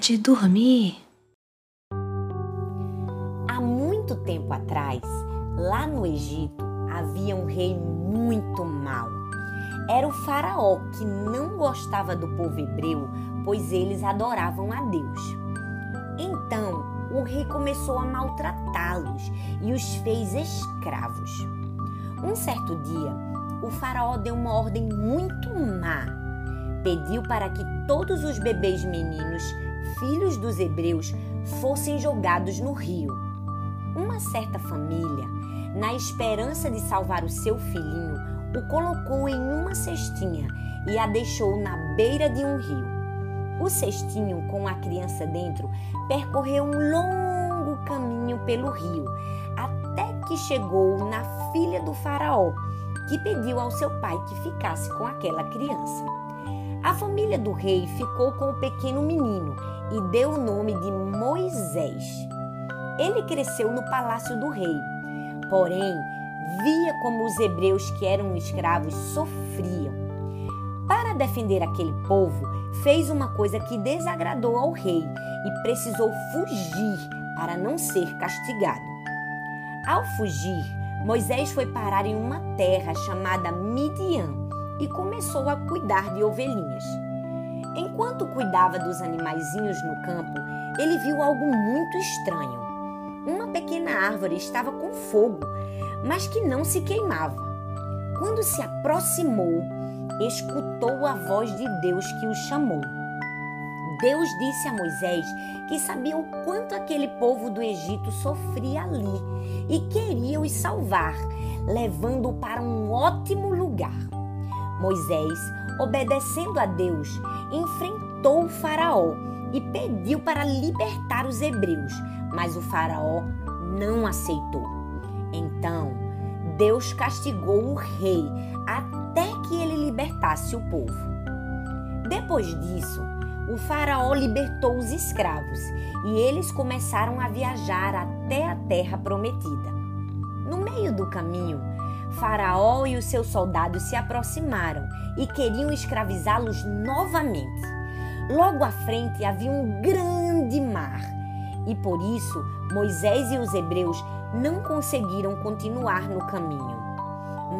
De dormir. Há muito tempo atrás, lá no Egito, havia um rei muito mau. Era o faraó que não gostava do povo hebreu, pois eles adoravam a Deus. Então, o rei começou a maltratá-los e os fez escravos. Um certo dia, o faraó deu uma ordem muito má pediu para que todos os bebês meninos, filhos dos hebreus, fossem jogados no rio. Uma certa família, na esperança de salvar o seu filhinho, o colocou em uma cestinha e a deixou na beira de um rio. O cestinho, com a criança dentro, percorreu um longo caminho pelo rio, até que chegou na filha do Faraó, que pediu ao seu pai que ficasse com aquela criança. A família do rei ficou com o pequeno menino e deu o nome de Moisés. Ele cresceu no palácio do rei, porém via como os hebreus que eram escravos sofriam. Para defender aquele povo, fez uma coisa que desagradou ao rei e precisou fugir para não ser castigado. Ao fugir, Moisés foi parar em uma terra chamada Midian e começou a cuidar de ovelhinhas. Enquanto cuidava dos animaizinhos no campo, ele viu algo muito estranho. Uma pequena árvore estava com fogo, mas que não se queimava. Quando se aproximou, escutou a voz de Deus que o chamou. Deus disse a Moisés que sabia o quanto aquele povo do Egito sofria ali e queria os salvar, levando-o para um ótimo lugar. Moisés, obedecendo a Deus, enfrentou o Faraó e pediu para libertar os hebreus, mas o Faraó não aceitou. Então, Deus castigou o rei até que ele libertasse o povo. Depois disso, o Faraó libertou os escravos e eles começaram a viajar até a terra prometida. No meio do caminho, Faraó e os seus soldados se aproximaram e queriam escravizá-los novamente. Logo à frente havia um grande mar e por isso Moisés e os hebreus não conseguiram continuar no caminho.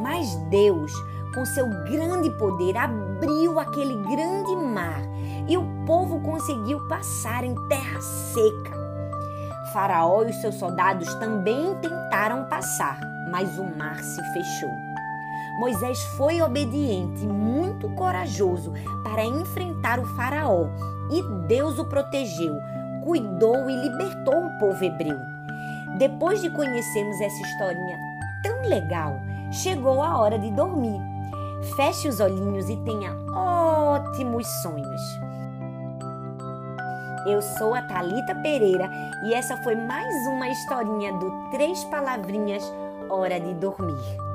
Mas Deus, com seu grande poder, abriu aquele grande mar e o povo conseguiu passar em terra seca. Faraó e os seus soldados também tentaram passar, mas o mar se fechou. Moisés foi obediente, muito corajoso para enfrentar o Faraó e Deus o protegeu, cuidou e libertou o povo hebreu. Depois de conhecermos essa historinha tão legal, chegou a hora de dormir. Feche os olhinhos e tenha ótimos sonhos. Eu sou a Talita Pereira e essa foi mais uma historinha do Três Palavrinhas hora de dormir.